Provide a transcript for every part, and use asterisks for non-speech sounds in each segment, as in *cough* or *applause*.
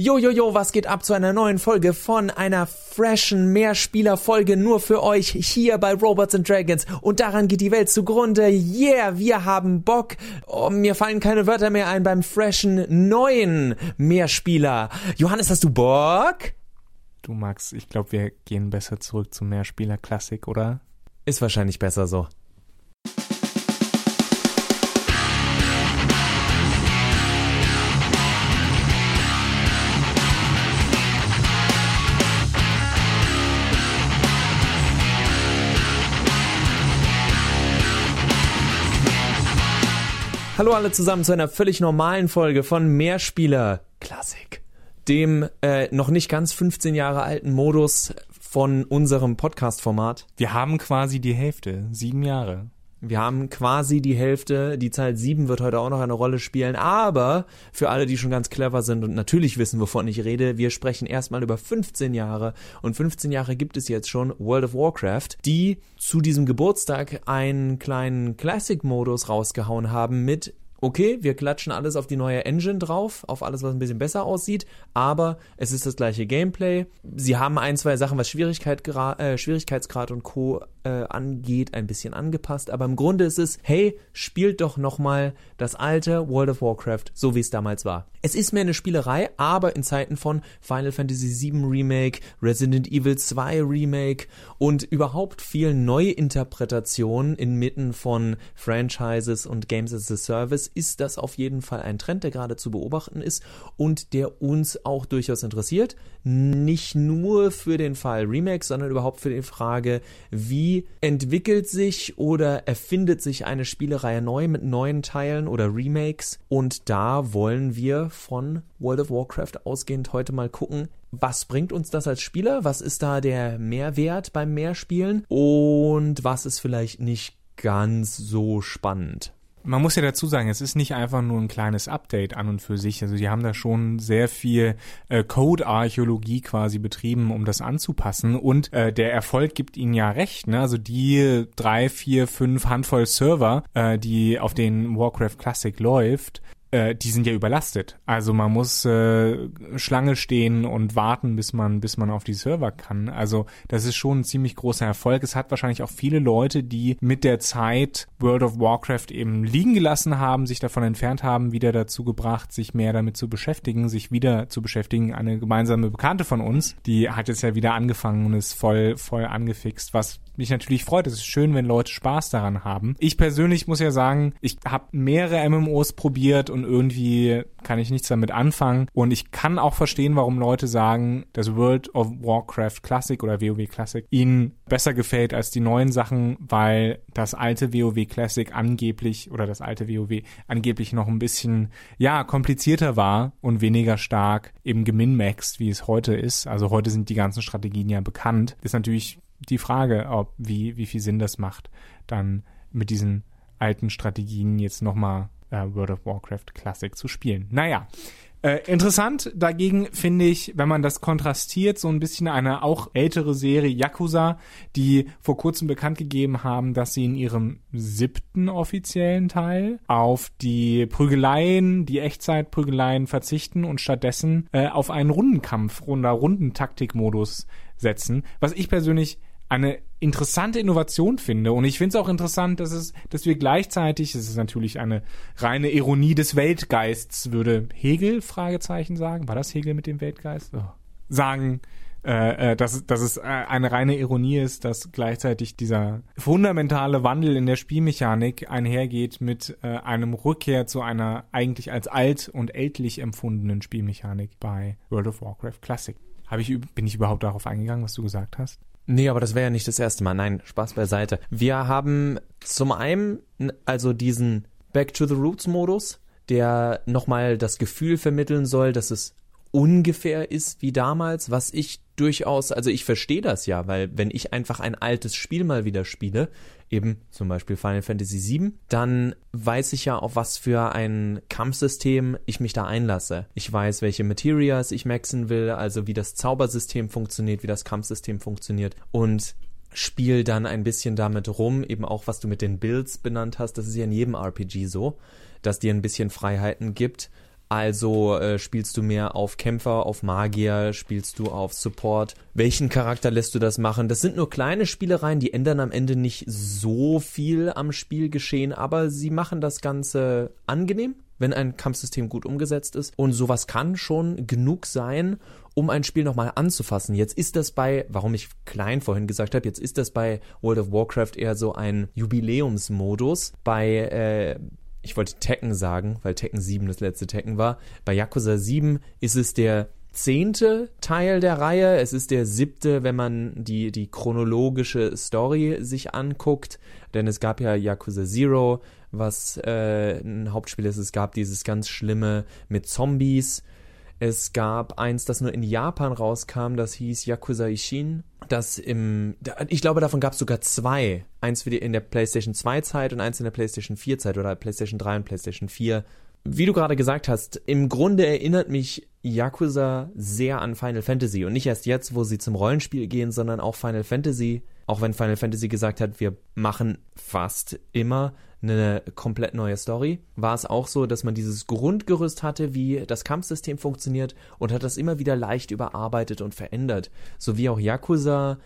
Jo, jo, jo, was geht ab zu einer neuen Folge von einer freshen Mehrspieler-Folge nur für euch hier bei Robots and Dragons. Und daran geht die Welt zugrunde. Yeah, wir haben Bock. Oh, mir fallen keine Wörter mehr ein beim freshen neuen Mehrspieler. Johannes, hast du Bock? Du Max, ich glaube, wir gehen besser zurück zum Mehrspieler-Klassik, oder? Ist wahrscheinlich besser so. Hallo alle zusammen zu einer völlig normalen Folge von Mehrspieler Klassik, dem äh, noch nicht ganz 15 Jahre alten Modus von unserem Podcast-Format. Wir haben quasi die Hälfte, sieben Jahre. Wir haben quasi die Hälfte, die Zahl 7 wird heute auch noch eine Rolle spielen, aber für alle, die schon ganz clever sind und natürlich wissen, wovon ich rede, wir sprechen erstmal über 15 Jahre und 15 Jahre gibt es jetzt schon World of Warcraft, die zu diesem Geburtstag einen kleinen Classic-Modus rausgehauen haben mit okay, wir klatschen alles auf die neue Engine drauf, auf alles, was ein bisschen besser aussieht, aber es ist das gleiche Gameplay. Sie haben ein, zwei Sachen, was Schwierigkeit, äh, Schwierigkeitsgrad und Co. Äh, angeht, ein bisschen angepasst, aber im Grunde ist es, hey, spielt doch nochmal das alte World of Warcraft, so wie es damals war. Es ist mehr eine Spielerei, aber in Zeiten von Final Fantasy VII Remake, Resident Evil 2 Remake und überhaupt vielen Neuinterpretationen inmitten von Franchises und Games as a Service ist das auf jeden Fall ein Trend, der gerade zu beobachten ist und der uns auch durchaus interessiert. Nicht nur für den Fall Remake, sondern überhaupt für die Frage, wie entwickelt sich oder erfindet sich eine Spielereihe neu mit neuen Teilen oder Remakes. Und da wollen wir von World of Warcraft ausgehend heute mal gucken, was bringt uns das als Spieler? Was ist da der Mehrwert beim Mehrspielen? Und was ist vielleicht nicht ganz so spannend? Man muss ja dazu sagen, es ist nicht einfach nur ein kleines Update an und für sich. Also die haben da schon sehr viel äh, Code-Archäologie quasi betrieben, um das anzupassen. Und äh, der Erfolg gibt ihnen ja recht. Ne? Also die drei, vier, fünf Handvoll Server, äh, die auf den Warcraft Classic läuft, äh, die sind ja überlastet. Also man muss äh, Schlange stehen und warten, bis man, bis man auf die Server kann. Also das ist schon ein ziemlich großer Erfolg. Es hat wahrscheinlich auch viele Leute, die mit der Zeit World of Warcraft eben liegen gelassen haben, sich davon entfernt haben, wieder dazu gebracht, sich mehr damit zu beschäftigen, sich wieder zu beschäftigen. Eine gemeinsame Bekannte von uns, die hat jetzt ja wieder angefangen und ist voll, voll angefixt, was mich natürlich freut. Es ist schön, wenn Leute Spaß daran haben. Ich persönlich muss ja sagen, ich habe mehrere MMOs probiert und irgendwie kann ich nichts damit anfangen. Und ich kann auch verstehen, warum Leute sagen, dass World of Warcraft Classic oder WoW Classic ihnen besser gefällt als die neuen Sachen, weil das alte WoW Classic angeblich oder das alte WoW angeblich noch ein bisschen, ja, komplizierter war und weniger stark eben geminmaxed, wie es heute ist. Also heute sind die ganzen Strategien ja bekannt. ist natürlich die Frage, ob wie, wie viel Sinn das macht, dann mit diesen alten Strategien jetzt nochmal äh, World of Warcraft Classic zu spielen. Naja, äh, interessant dagegen finde ich, wenn man das kontrastiert, so ein bisschen eine auch ältere Serie Yakuza, die vor kurzem bekannt gegeben haben, dass sie in ihrem siebten offiziellen Teil auf die Prügeleien, die Echtzeitprügeleien verzichten und stattdessen äh, auf einen Rundenkampf oder Rundentaktikmodus setzen, was ich persönlich eine interessante Innovation finde. Und ich finde es auch interessant, dass es, dass wir gleichzeitig, es ist natürlich eine reine Ironie des Weltgeists, würde Hegel, Fragezeichen sagen, war das Hegel mit dem Weltgeist? Oh. Sagen, äh, äh, dass, dass es äh, eine reine Ironie ist, dass gleichzeitig dieser fundamentale Wandel in der Spielmechanik einhergeht mit äh, einem Rückkehr zu einer eigentlich als alt und ältlich empfundenen Spielmechanik bei World of Warcraft Classic. Hab ich, bin ich überhaupt darauf eingegangen, was du gesagt hast? Nee, aber das wäre ja nicht das erste Mal. Nein, Spaß beiseite. Wir haben zum einen also diesen Back to the Roots Modus, der nochmal das Gefühl vermitteln soll, dass es ungefähr ist wie damals, was ich durchaus, also ich verstehe das ja, weil wenn ich einfach ein altes Spiel mal wieder spiele, eben zum Beispiel Final Fantasy VII, dann weiß ich ja, auf was für ein Kampfsystem ich mich da einlasse. Ich weiß, welche Materials ich maxen will, also wie das Zaubersystem funktioniert, wie das Kampfsystem funktioniert und spiel dann ein bisschen damit rum, eben auch was du mit den Builds benannt hast, das ist ja in jedem RPG so, dass dir ein bisschen Freiheiten gibt, Also äh, spielst du mehr auf Kämpfer, auf Magier, spielst du auf Support? Welchen Charakter lässt du das machen? Das sind nur kleine Spielereien, die ändern am Ende nicht so viel am Spielgeschehen, aber sie machen das Ganze angenehm, wenn ein Kampfsystem gut umgesetzt ist. Und sowas kann schon genug sein, um ein Spiel nochmal anzufassen. Jetzt ist das bei, warum ich klein vorhin gesagt habe, jetzt ist das bei World of Warcraft eher so ein Jubiläumsmodus. Bei äh, ich wollte Tekken sagen, weil Tekken 7 das letzte Tekken war. Bei Yakuza 7 ist es der zehnte Teil der Reihe. Es ist der siebte, wenn man die, die chronologische Story sich anguckt. Denn es gab ja Yakuza Zero, was äh, ein Hauptspiel ist. Es gab dieses ganz schlimme mit Zombies. Es gab eins, das nur in Japan rauskam, das hieß Yakuza Ishin. Das im, ich glaube, davon gab es sogar zwei. Eins für die in der PlayStation 2 Zeit und eins in der PlayStation 4 Zeit oder PlayStation 3 und PlayStation 4. Wie du gerade gesagt hast, im Grunde erinnert mich Yakuza sehr an Final Fantasy und nicht erst jetzt, wo sie zum Rollenspiel gehen, sondern auch Final Fantasy. Auch wenn Final Fantasy gesagt hat, wir machen fast immer eine komplett neue Story, war es auch so, dass man dieses Grundgerüst hatte, wie das Kampfsystem funktioniert und hat das immer wieder leicht überarbeitet und verändert. So wie auch Yakuza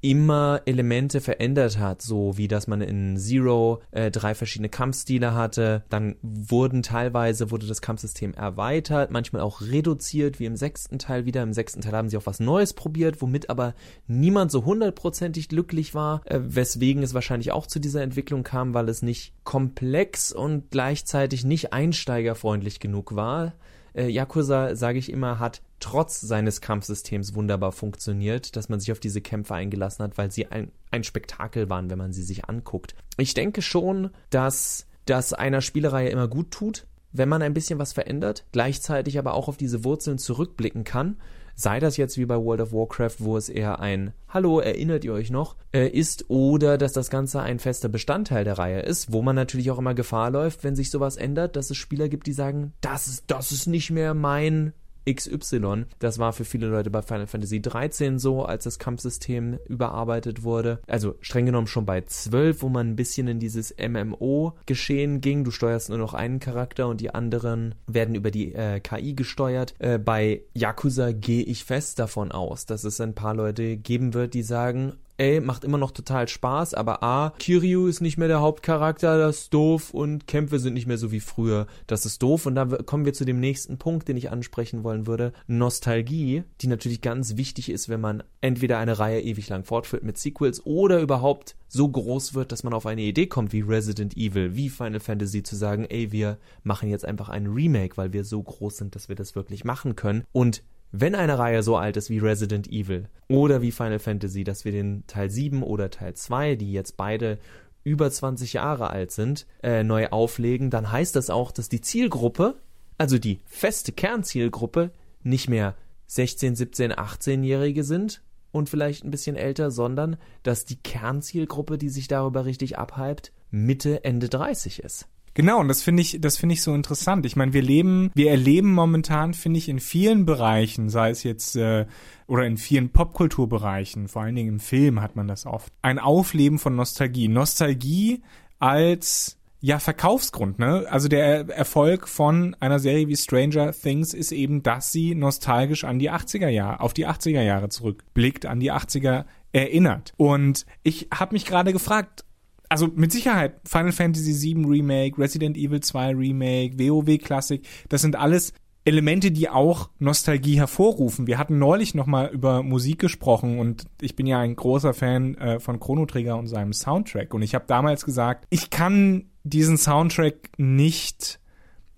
immer Elemente verändert hat, so wie dass man in Zero äh, drei verschiedene Kampfstile hatte. Dann wurden teilweise wurde das Kampfsystem erweitert, manchmal auch reduziert, wie im sechsten Teil wieder. Im sechsten Teil haben sie auch was Neues probiert, womit aber niemand so hundertprozentig glücklich war, äh, weswegen es wahrscheinlich auch zu dieser Entwicklung kam, weil es nicht komplex und gleichzeitig nicht einsteigerfreundlich genug war. Äh, Yakuza, sage ich immer, hat trotz seines Kampfsystems wunderbar funktioniert, dass man sich auf diese Kämpfe eingelassen hat, weil sie ein, ein Spektakel waren, wenn man sie sich anguckt. Ich denke schon, dass das einer Spielereihe immer gut tut, wenn man ein bisschen was verändert, gleichzeitig aber auch auf diese Wurzeln zurückblicken kann sei das jetzt wie bei World of Warcraft, wo es eher ein Hallo, erinnert ihr euch noch, äh, ist, oder dass das Ganze ein fester Bestandteil der Reihe ist, wo man natürlich auch immer Gefahr läuft, wenn sich sowas ändert, dass es Spieler gibt, die sagen, das ist, das ist nicht mehr mein XY. Das war für viele Leute bei Final Fantasy 13 so, als das Kampfsystem überarbeitet wurde. Also streng genommen schon bei 12, wo man ein bisschen in dieses MMO-Geschehen ging. Du steuerst nur noch einen Charakter und die anderen werden über die äh, KI gesteuert. Äh, bei Yakuza gehe ich fest davon aus, dass es ein paar Leute geben wird, die sagen, ey, macht immer noch total Spaß, aber A, Kiryu ist nicht mehr der Hauptcharakter, das ist doof und Kämpfe sind nicht mehr so wie früher, das ist doof und da kommen wir zu dem nächsten Punkt, den ich ansprechen wollen würde. Nostalgie, die natürlich ganz wichtig ist, wenn man entweder eine Reihe ewig lang fortführt mit Sequels oder überhaupt so groß wird, dass man auf eine Idee kommt wie Resident Evil, wie Final Fantasy zu sagen, ey, wir machen jetzt einfach ein Remake, weil wir so groß sind, dass wir das wirklich machen können und wenn eine Reihe so alt ist wie Resident Evil oder wie Final Fantasy, dass wir den Teil 7 oder Teil 2, die jetzt beide über 20 Jahre alt sind, äh, neu auflegen, dann heißt das auch, dass die Zielgruppe, also die feste Kernzielgruppe, nicht mehr 16, 17, 18-Jährige sind und vielleicht ein bisschen älter, sondern dass die Kernzielgruppe, die sich darüber richtig abhypt, Mitte, Ende 30 ist. Genau, und das finde ich, das finde ich so interessant. Ich meine, wir leben, wir erleben momentan, finde ich, in vielen Bereichen, sei es jetzt äh, oder in vielen Popkulturbereichen, vor allen Dingen im Film hat man das oft, ein Aufleben von Nostalgie. Nostalgie als ja, Verkaufsgrund, ne? Also der Erfolg von einer Serie wie Stranger Things ist eben, dass sie nostalgisch an die 80er Jahre, auf die 80er Jahre zurückblickt, an die 80er erinnert. Und ich habe mich gerade gefragt, also mit Sicherheit Final Fantasy VII Remake, Resident Evil 2 Remake, WoW Classic, das sind alles Elemente, die auch Nostalgie hervorrufen. Wir hatten neulich nochmal über Musik gesprochen und ich bin ja ein großer Fan äh, von Chrono Trigger und seinem Soundtrack und ich habe damals gesagt, ich kann diesen Soundtrack nicht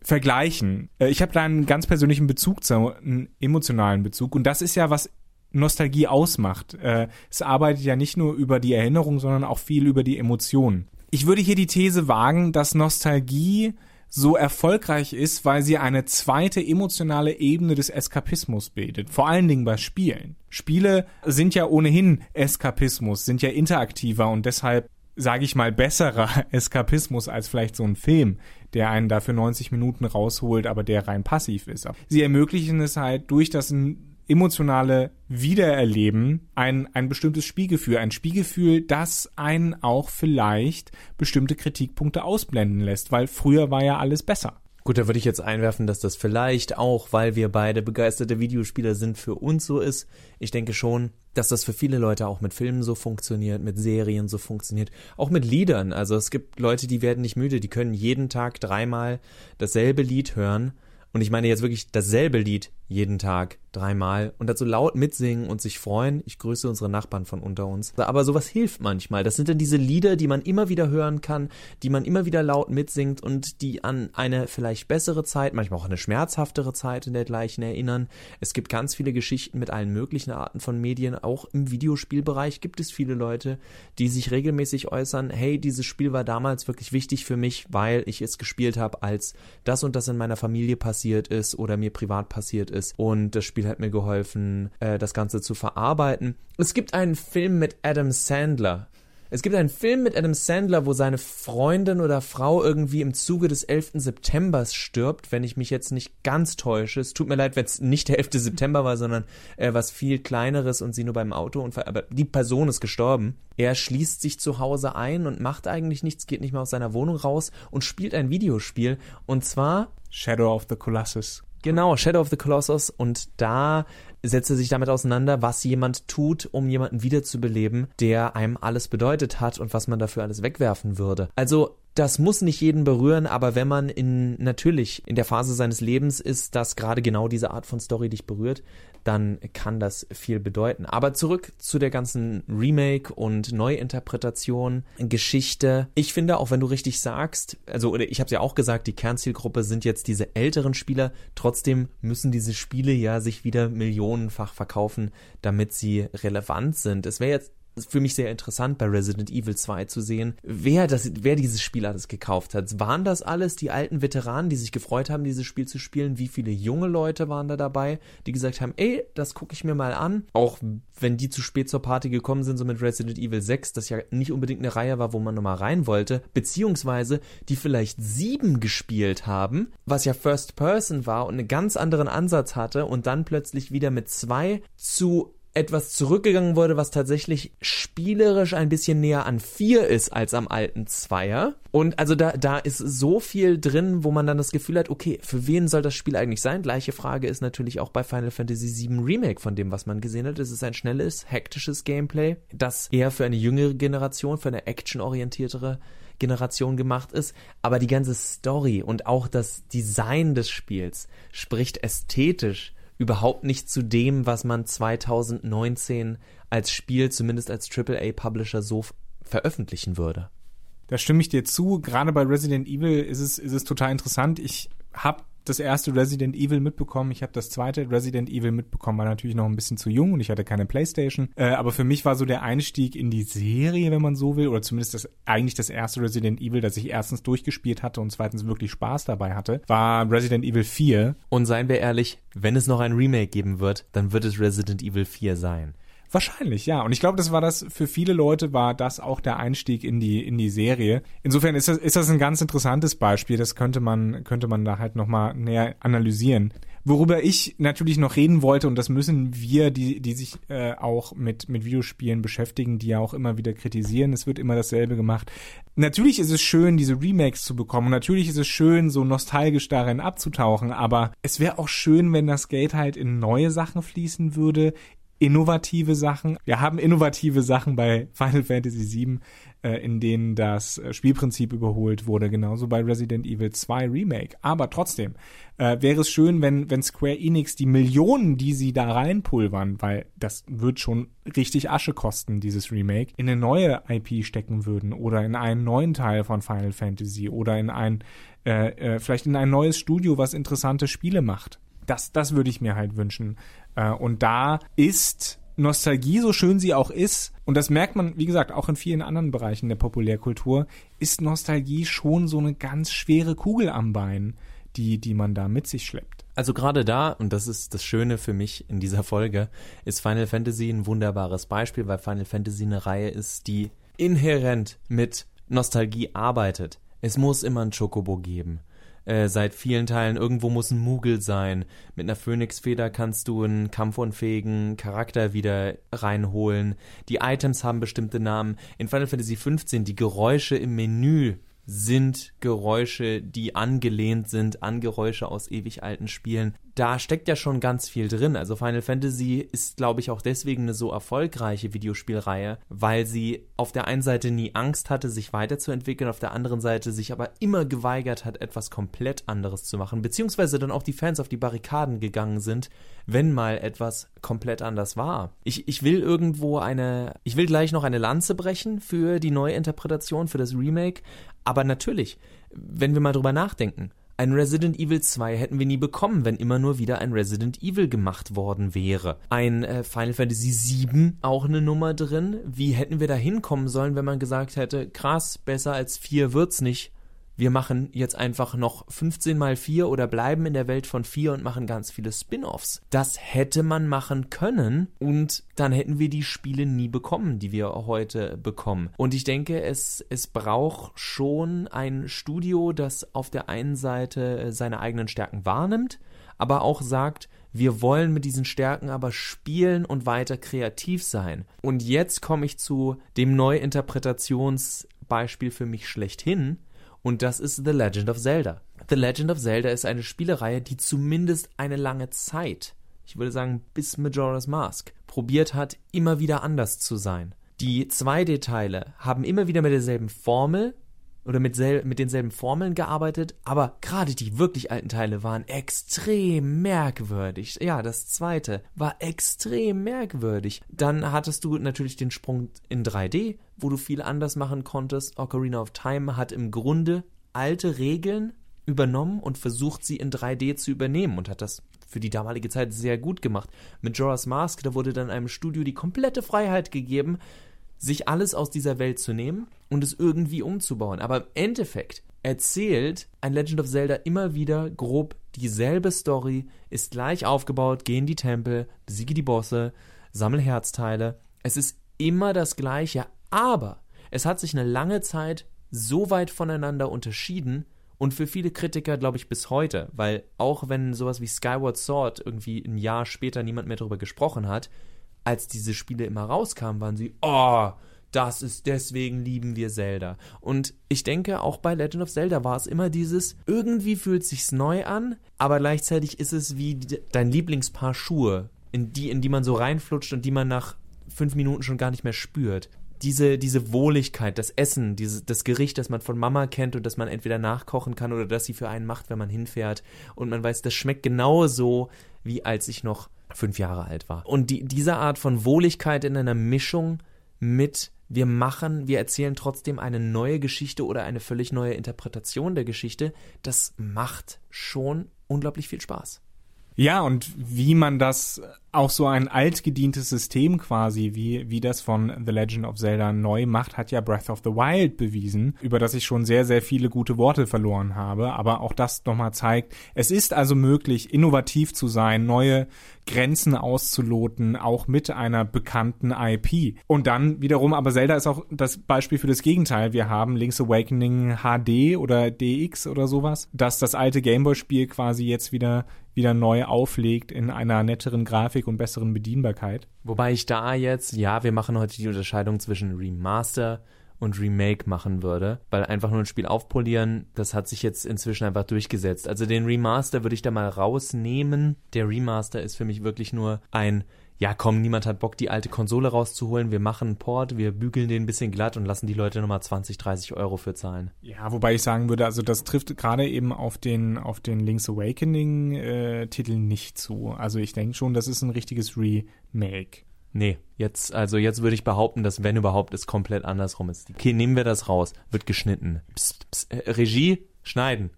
vergleichen. Äh, ich habe da einen ganz persönlichen Bezug zu, einen emotionalen Bezug und das ist ja was Nostalgie ausmacht. Äh, es arbeitet ja nicht nur über die Erinnerung, sondern auch viel über die Emotionen. Ich würde hier die These wagen, dass Nostalgie so erfolgreich ist, weil sie eine zweite emotionale Ebene des Eskapismus bildet. Vor allen Dingen bei Spielen. Spiele sind ja ohnehin Eskapismus, sind ja interaktiver und deshalb sage ich mal, besserer *laughs* Eskapismus als vielleicht so ein Film, der einen dafür 90 Minuten rausholt, aber der rein passiv ist. Sie ermöglichen es halt durch das emotionale Wiedererleben ein, ein bestimmtes Spielgefühl. Ein Spielgefühl, das einen auch vielleicht bestimmte Kritikpunkte ausblenden lässt, weil früher war ja alles besser. Gut, da würde ich jetzt einwerfen, dass das vielleicht auch, weil wir beide begeisterte Videospieler sind, für uns so ist. Ich denke schon, dass das für viele Leute auch mit Filmen so funktioniert, mit Serien so funktioniert, auch mit Liedern. Also es gibt Leute, die werden nicht müde, die können jeden Tag dreimal dasselbe Lied hören. Und ich meine jetzt wirklich dasselbe Lied jeden Tag dreimal und dazu laut mitsingen und sich freuen. Ich grüße unsere Nachbarn von unter uns. Aber sowas hilft manchmal. Das sind dann diese Lieder, die man immer wieder hören kann, die man immer wieder laut mitsingt und die an eine vielleicht bessere Zeit, manchmal auch eine schmerzhaftere Zeit in dergleichen erinnern. Es gibt ganz viele Geschichten mit allen möglichen Arten von Medien. Auch im Videospielbereich gibt es viele Leute, die sich regelmäßig äußern, hey, dieses Spiel war damals wirklich wichtig für mich, weil ich es gespielt habe, als das und das in meiner Familie passiert ist oder mir privat passiert ist ist. Und das Spiel hat mir geholfen, äh, das Ganze zu verarbeiten. Es gibt einen Film mit Adam Sandler. Es gibt einen Film mit Adam Sandler, wo seine Freundin oder Frau irgendwie im Zuge des 11. Septembers stirbt, wenn ich mich jetzt nicht ganz täusche. Es tut mir leid, wenn es nicht der 11. September war, sondern äh, was viel kleineres und sie nur beim Autounfall, aber die Person ist gestorben. Er schließt sich zu Hause ein und macht eigentlich nichts, geht nicht mehr aus seiner Wohnung raus und spielt ein Videospiel und zwar Shadow of the Colossus. Genau, Shadow of the Colossus. Und da setzt er sich damit auseinander, was jemand tut, um jemanden wiederzubeleben, der einem alles bedeutet hat und was man dafür alles wegwerfen würde. Also das muss nicht jeden berühren, aber wenn man in natürlich in der Phase seines Lebens ist, dass gerade genau diese Art von Story dich berührt, dann kann das viel bedeuten. Aber zurück zu der ganzen Remake und Neuinterpretation, Geschichte. Ich finde, auch wenn du richtig sagst, also ich habe ja auch gesagt, die Kernzielgruppe sind jetzt diese älteren Spieler. Trotzdem müssen diese Spiele ja sich wieder millionenfach verkaufen, damit sie relevant sind. Es wäre jetzt für mich sehr interessant bei Resident Evil 2 zu sehen, wer das, wer dieses Spiel alles gekauft hat. Waren das alles die alten Veteranen, die sich gefreut haben, dieses Spiel zu spielen? Wie viele junge Leute waren da dabei, die gesagt haben, ey, das gucke ich mir mal an. Auch wenn die zu spät zur Party gekommen sind, so mit Resident Evil 6, das ja nicht unbedingt eine Reihe war, wo man nochmal rein wollte, beziehungsweise die vielleicht sieben gespielt haben, was ja First Person war und einen ganz anderen Ansatz hatte und dann plötzlich wieder mit zwei zu etwas zurückgegangen wurde, was tatsächlich spielerisch ein bisschen näher an vier ist als am alten Zweier. Und also da, da ist so viel drin, wo man dann das Gefühl hat, okay, für wen soll das Spiel eigentlich sein? Gleiche Frage ist natürlich auch bei Final Fantasy VII Remake von dem, was man gesehen hat. Es ist ein schnelles, hektisches Gameplay, das eher für eine jüngere Generation, für eine actionorientiertere Generation gemacht ist, aber die ganze Story und auch das Design des Spiels spricht ästhetisch überhaupt nicht zu dem, was man 2019 als Spiel, zumindest als AAA-Publisher, so veröffentlichen würde. Da stimme ich dir zu. Gerade bei Resident Evil ist es, ist es total interessant. Ich habe das erste Resident Evil mitbekommen. Ich habe das zweite Resident Evil mitbekommen, war natürlich noch ein bisschen zu jung und ich hatte keine Playstation. Äh, aber für mich war so der Einstieg in die Serie, wenn man so will, oder zumindest das eigentlich das erste Resident Evil, das ich erstens durchgespielt hatte und zweitens wirklich Spaß dabei hatte, war Resident Evil 4. Und seien wir ehrlich, wenn es noch ein Remake geben wird, dann wird es Resident Evil 4 sein. Wahrscheinlich, ja. Und ich glaube, das war das, für viele Leute war das auch der Einstieg in die, in die Serie. Insofern ist das, ist das ein ganz interessantes Beispiel. Das könnte man, könnte man da halt nochmal näher analysieren. Worüber ich natürlich noch reden wollte, und das müssen wir, die, die sich äh, auch mit, mit Videospielen beschäftigen, die ja auch immer wieder kritisieren, es wird immer dasselbe gemacht. Natürlich ist es schön, diese Remakes zu bekommen. Natürlich ist es schön, so nostalgisch darin abzutauchen. Aber es wäre auch schön, wenn das Geld halt in neue Sachen fließen würde, innovative Sachen. Wir haben innovative Sachen bei Final Fantasy VII, äh, in denen das äh, Spielprinzip überholt wurde, genauso bei Resident Evil 2 Remake. Aber trotzdem äh, wäre es schön, wenn, wenn Square Enix die Millionen, die sie da reinpulvern, weil das wird schon richtig Asche kosten, dieses Remake, in eine neue IP stecken würden oder in einen neuen Teil von Final Fantasy oder in ein, äh, äh, vielleicht in ein neues Studio, was interessante Spiele macht. Das, das würde ich mir halt wünschen. Äh, und da ist Nostalgie, so schön sie auch ist, und das merkt man, wie gesagt, auch in vielen anderen Bereichen der Populärkultur, ist Nostalgie schon so eine ganz schwere Kugel am Bein, die, die man da mit sich schleppt. Also gerade da, und das ist das Schöne für mich in dieser Folge, ist Final Fantasy ein wunderbares Beispiel, weil Final Fantasy eine Reihe ist, die inhärent mit Nostalgie arbeitet. Es muss immer ein Chocobo geben. Äh, seit vielen Teilen. Irgendwo muss ein Mugel sein. Mit einer Phönixfeder kannst du einen kampfunfähigen Charakter wieder reinholen. Die Items haben bestimmte Namen. In Final Fantasy XV die Geräusche im Menü sind Geräusche, die angelehnt sind an Geräusche aus ewig alten Spielen. Da steckt ja schon ganz viel drin. Also Final Fantasy ist, glaube ich, auch deswegen eine so erfolgreiche Videospielreihe, weil sie auf der einen Seite nie Angst hatte, sich weiterzuentwickeln, auf der anderen Seite sich aber immer geweigert hat, etwas komplett anderes zu machen, beziehungsweise dann auch die Fans auf die Barrikaden gegangen sind, wenn mal etwas komplett anders war. Ich, ich will irgendwo eine, ich will gleich noch eine Lanze brechen für die neue Interpretation, für das Remake, aber natürlich, wenn wir mal drüber nachdenken, ein Resident Evil 2 hätten wir nie bekommen, wenn immer nur wieder ein Resident Evil gemacht worden wäre. Ein äh, Final Fantasy 7 auch eine Nummer drin. Wie hätten wir da hinkommen sollen, wenn man gesagt hätte, krass, besser als 4 wird's nicht wir machen jetzt einfach noch 15 mal 4 oder bleiben in der Welt von 4 und machen ganz viele Spin-offs. Das hätte man machen können und dann hätten wir die Spiele nie bekommen, die wir heute bekommen. Und ich denke, es, es braucht schon ein Studio, das auf der einen Seite seine eigenen Stärken wahrnimmt, aber auch sagt, wir wollen mit diesen Stärken aber spielen und weiter kreativ sein. Und jetzt komme ich zu dem Neuinterpretationsbeispiel für mich schlechthin, und das ist The Legend of Zelda. The Legend of Zelda ist eine Spielereihe, die zumindest eine lange Zeit, ich würde sagen bis Majora's Mask, probiert hat, immer wieder anders zu sein. Die 2D-Teile haben immer wieder mit derselben Formel oder mit, mit denselben Formeln gearbeitet, aber gerade die wirklich alten Teile waren extrem merkwürdig. Ja, das zweite war extrem merkwürdig. Dann hattest du natürlich den Sprung in 3D, wo du viel anders machen konntest. Ocarina of Time hat im Grunde alte Regeln übernommen und versucht, sie in 3D zu übernehmen und hat das für die damalige Zeit sehr gut gemacht. Mit Jorah's Mask, da wurde dann einem Studio die komplette Freiheit gegeben, sich alles aus dieser Welt zu nehmen und es irgendwie umzubauen. Aber im Endeffekt erzählt ein Legend of Zelda immer wieder grob dieselbe Story, ist gleich aufgebaut, geh in die Tempel, besiege die Bosse, sammel Herzteile. Es ist immer das Gleiche, aber es hat sich eine lange Zeit so weit voneinander unterschieden und für viele Kritiker glaube ich bis heute, weil auch wenn sowas wie Skyward Sword irgendwie ein Jahr später niemand mehr darüber gesprochen hat, als diese Spiele immer rauskamen, waren sie, oh, das ist deswegen lieben wir Zelda. Und ich denke, auch bei Legend of Zelda war es immer dieses, irgendwie fühlt sich's neu an, aber gleichzeitig ist es wie dein Lieblingspaar Schuhe, in die, in die man so reinflutscht und die man nach fünf Minuten schon gar nicht mehr spürt. Diese, diese Wohligkeit, das Essen, diese, das Gericht, das man von Mama kennt und das man entweder nachkochen kann oder das sie für einen macht, wenn man hinfährt. Und man weiß, das schmeckt genauso, wie als ich noch fünf Jahre alt war. Und die, diese Art von Wohligkeit in einer Mischung mit wir machen, wir erzählen trotzdem eine neue Geschichte oder eine völlig neue Interpretation der Geschichte, das macht schon unglaublich viel Spaß. Ja, und wie man das auch so ein altgedientes System quasi, wie, wie das von The Legend of Zelda neu macht, hat ja Breath of the Wild bewiesen, über das ich schon sehr, sehr viele gute Worte verloren habe. Aber auch das nochmal zeigt, es ist also möglich, innovativ zu sein, neue Grenzen auszuloten, auch mit einer bekannten IP. Und dann wiederum, aber Zelda ist auch das Beispiel für das Gegenteil. Wir haben Link's Awakening HD oder DX oder sowas, dass das alte Gameboy-Spiel quasi jetzt wieder wieder neu auflegt in einer netteren Grafik und besseren Bedienbarkeit. Wobei ich da jetzt, ja, wir machen heute die Unterscheidung zwischen Remaster und Remake machen würde, weil einfach nur ein Spiel aufpolieren, das hat sich jetzt inzwischen einfach durchgesetzt. Also den Remaster würde ich da mal rausnehmen. Der Remaster ist für mich wirklich nur ein ja komm, niemand hat Bock, die alte Konsole rauszuholen, wir machen einen Port, wir bügeln den ein bisschen glatt und lassen die Leute nochmal 20, 30 Euro für zahlen. Ja, wobei ich sagen würde, also das trifft gerade eben auf den, auf den Link's Awakening äh, Titel nicht zu. Also ich denke schon, das ist ein richtiges Remake. Nee, jetzt, also jetzt würde ich behaupten, dass wenn überhaupt es komplett andersrum ist. Okay, nehmen wir das raus, wird geschnitten. Psst, psst, äh, Regie, schneiden.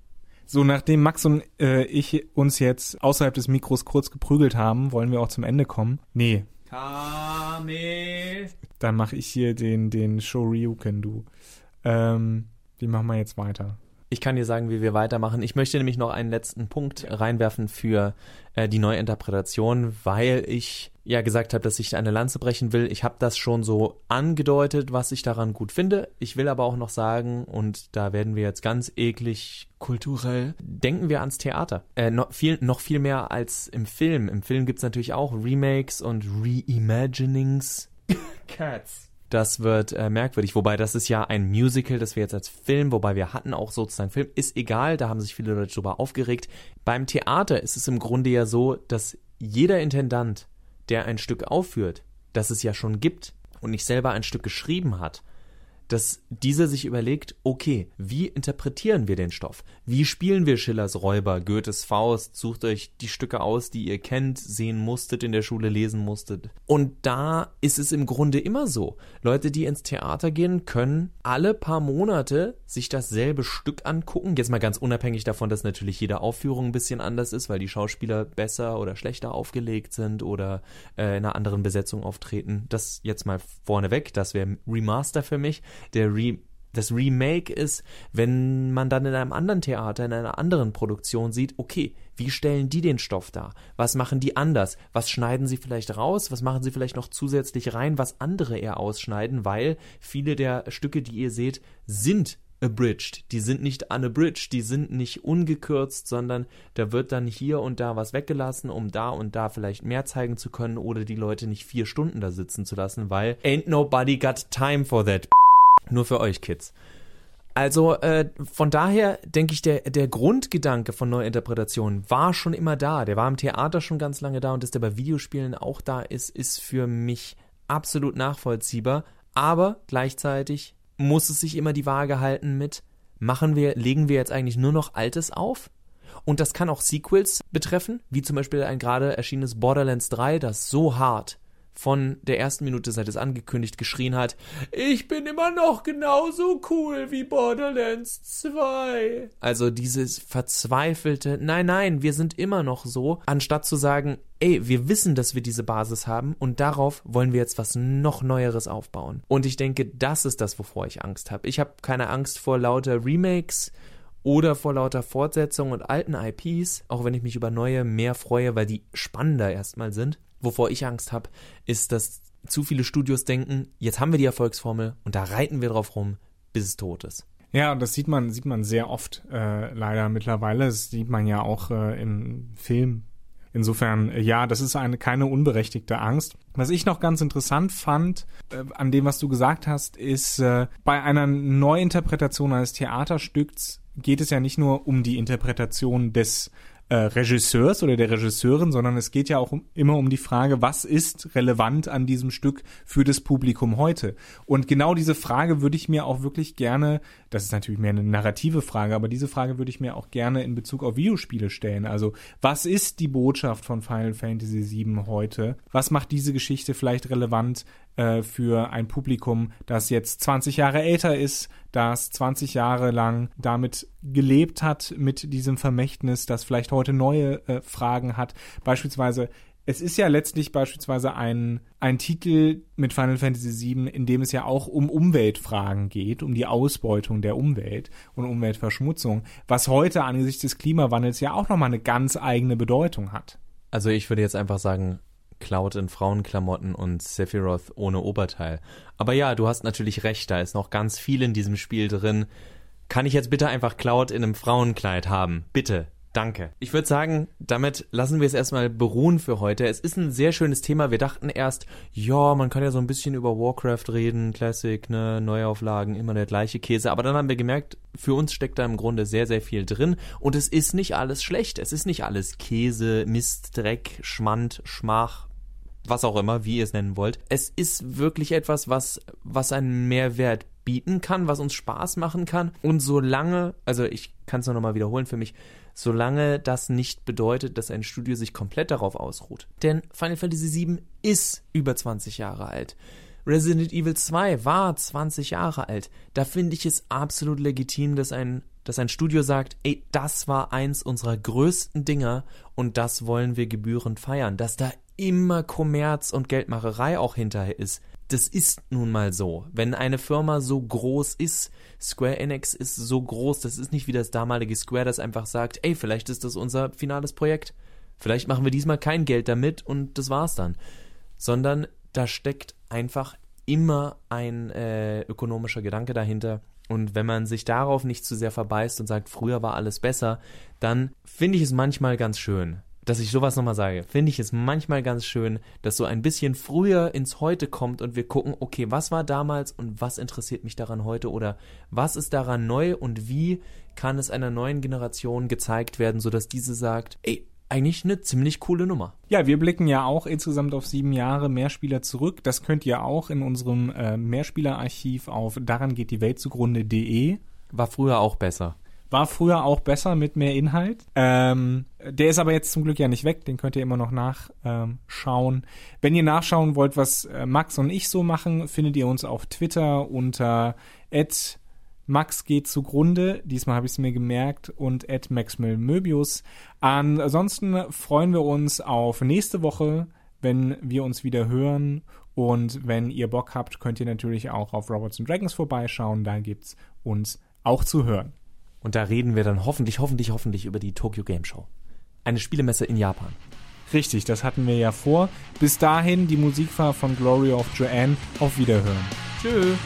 So, nachdem Max und äh, ich uns jetzt außerhalb des Mikros kurz geprügelt haben, wollen wir auch zum Ende kommen. Nee. Kame. Dann mache ich hier den, den Shoryuken, du. Ähm, wie machen wir jetzt weiter? Ich kann dir sagen, wie wir weitermachen. Ich möchte nämlich noch einen letzten Punkt reinwerfen für äh, die Neuinterpretation, weil ich ja gesagt habe, dass ich eine Lanze brechen will. Ich habe das schon so angedeutet, was ich daran gut finde. Ich will aber auch noch sagen, und da werden wir jetzt ganz eklig kulturell, denken wir ans Theater. Äh, noch, viel, noch viel mehr als im Film. Im Film gibt es natürlich auch Remakes und Reimaginings. *laughs* Cats Das wird äh, merkwürdig. Wobei das ist ja ein Musical, das wir jetzt als Film, wobei wir hatten auch sozusagen Film, ist egal, da haben sich viele Leute drüber aufgeregt. Beim Theater ist es im Grunde ja so, dass jeder Intendant, der ein Stück aufführt, das es ja schon gibt und nicht selber ein Stück geschrieben hat, dass dieser sich überlegt, okay, wie interpretieren wir den Stoff? Wie spielen wir Schillers Räuber, Goethes Faust? Sucht euch die Stücke aus, die ihr kennt, sehen musstet, in der Schule lesen musstet. Und da ist es im Grunde immer so. Leute, die ins Theater gehen, können alle paar Monate sich dasselbe Stück angucken. Jetzt mal ganz unabhängig davon, dass natürlich jede Aufführung ein bisschen anders ist, weil die Schauspieler besser oder schlechter aufgelegt sind oder äh, in einer anderen Besetzung auftreten. Das jetzt mal vorneweg, das wäre Remaster für mich der Re das Remake ist, wenn man dann in einem anderen Theater, in einer anderen Produktion sieht, okay, wie stellen die den Stoff dar? Was machen die anders? Was schneiden sie vielleicht raus? Was machen sie vielleicht noch zusätzlich rein, was andere eher ausschneiden? Weil viele der Stücke, die ihr seht, sind abridged. Die sind nicht unabridged, die sind nicht ungekürzt, sondern da wird dann hier und da was weggelassen, um da und da vielleicht mehr zeigen zu können oder die Leute nicht vier Stunden da sitzen zu lassen, weil ain't nobody got time for that. Nur für euch Kids. Also äh, von daher denke ich, der, der Grundgedanke von Neuinterpretationen war schon immer da. Der war im Theater schon ganz lange da und dass der bei Videospielen auch da ist, ist für mich absolut nachvollziehbar. Aber gleichzeitig muss es sich immer die Waage halten mit, machen wir, legen wir jetzt eigentlich nur noch Altes auf? Und das kann auch Sequels betreffen, wie zum Beispiel ein gerade erschienenes Borderlands 3, das so hart von der ersten Minute, seit es angekündigt, geschrien hat, ich bin immer noch genauso cool wie Borderlands 2. Also dieses verzweifelte, nein, nein, wir sind immer noch so, anstatt zu sagen, ey, wir wissen, dass wir diese Basis haben und darauf wollen wir jetzt was noch Neueres aufbauen. Und ich denke, das ist das, wovor ich Angst habe. Ich habe keine Angst vor lauter Remakes, oder vor lauter Fortsetzungen und alten IPs, auch wenn ich mich über neue mehr freue, weil die spannender erstmal sind. Wovor ich Angst habe, ist, dass zu viele Studios denken, jetzt haben wir die Erfolgsformel und da reiten wir drauf rum, bis es tot ist. Ja, das sieht man, sieht man sehr oft äh, leider mittlerweile. Das sieht man ja auch äh, im Film. Insofern, äh, ja, das ist eine keine unberechtigte Angst. Was ich noch ganz interessant fand äh, an dem, was du gesagt hast, ist äh, bei einer Neuinterpretation eines Theaterstücks geht es ja nicht nur um die Interpretation des äh, Regisseurs oder der Regisseurin, sondern es geht ja auch um, immer um die Frage, was ist relevant an diesem Stück für das Publikum heute? Und genau diese Frage würde ich mir auch wirklich gerne, das ist natürlich mehr eine narrative Frage, aber diese Frage würde ich mir auch gerne in Bezug auf Videospiele stellen. Also, was ist die Botschaft von Final Fantasy VII heute? Was macht diese Geschichte vielleicht relevant äh, für ein Publikum, das jetzt 20 Jahre älter ist, das 20 Jahre lang damit gelebt hat, mit diesem Vermächtnis, das vielleicht heute neue äh, Fragen hat. Beispielsweise, es ist ja letztlich beispielsweise ein, ein Titel mit Final Fantasy VII, in dem es ja auch um Umweltfragen geht, um die Ausbeutung der Umwelt und Umweltverschmutzung, was heute angesichts des Klimawandels ja auch nochmal eine ganz eigene Bedeutung hat. Also ich würde jetzt einfach sagen, Cloud in Frauenklamotten und Sephiroth ohne Oberteil. Aber ja, du hast natürlich recht, da ist noch ganz viel in diesem Spiel drin. Kann ich jetzt bitte einfach Cloud in einem Frauenkleid haben? Bitte. Danke. Ich würde sagen, damit lassen wir es erstmal beruhen für heute. Es ist ein sehr schönes Thema. Wir dachten erst, ja, man kann ja so ein bisschen über Warcraft reden, Classic, ne, Neuauflagen, immer der gleiche Käse. Aber dann haben wir gemerkt, für uns steckt da im Grunde sehr, sehr viel drin. Und es ist nicht alles schlecht. Es ist nicht alles Käse, Mist, Dreck, Schmand, Schmach, was auch immer, wie ihr es nennen wollt. Es ist wirklich etwas, was, was einen Mehrwert bieten kann, was uns Spaß machen kann. Und solange, also ich kann es nur nochmal wiederholen für mich, solange das nicht bedeutet, dass ein Studio sich komplett darauf ausruht. Denn Final Fantasy VII ist über 20 Jahre alt. Resident Evil 2 war 20 Jahre alt. Da finde ich es absolut legitim, dass ein, dass ein Studio sagt, ey, das war eins unserer größten Dinger und das wollen wir gebührend feiern. Dass da immer Kommerz und Geldmacherei auch hinterher ist. Das ist nun mal so. Wenn eine Firma so groß ist, Square Enix ist so groß, das ist nicht wie das damalige Square, das einfach sagt, ey, vielleicht ist das unser finales Projekt. Vielleicht machen wir diesmal kein Geld damit und das war's dann. Sondern da steckt einfach immer ein äh, ökonomischer Gedanke dahinter. Und wenn man sich darauf nicht zu sehr verbeißt und sagt, früher war alles besser, dann finde ich es manchmal ganz schön, dass ich sowas nochmal sage, finde ich es manchmal ganz schön, dass so ein bisschen früher ins Heute kommt und wir gucken, okay, was war damals und was interessiert mich daran heute oder was ist daran neu und wie kann es einer neuen Generation gezeigt werden, sodass diese sagt, ey, eigentlich eine ziemlich coole Nummer. Ja, wir blicken ja auch insgesamt auf sieben Jahre Mehrspieler zurück. Das könnt ihr auch in unserem äh, Mehrspielerarchiv auf daran geht die Welt zugrunde.de. War früher auch besser. War früher auch besser mit mehr Inhalt. Ähm, der ist aber jetzt zum Glück ja nicht weg, den könnt ihr immer noch nachschauen. Wenn ihr nachschauen wollt, was äh, Max und ich so machen, findet ihr uns auf Twitter unter Max geht zugrunde. Diesmal habe ich es mir gemerkt und at Möbius. Ansonsten freuen wir uns auf nächste Woche, wenn wir uns wieder hören. Und wenn ihr Bock habt, könnt ihr natürlich auch auf Robots and Dragons vorbeischauen. Da gibt's uns auch zu hören. Und da reden wir dann hoffentlich, hoffentlich, hoffentlich über die Tokyo Game Show. Eine Spielemesse in Japan. Richtig, das hatten wir ja vor. Bis dahin die Musik war von Glory of Joanne. Auf Wiederhören. Tschüss.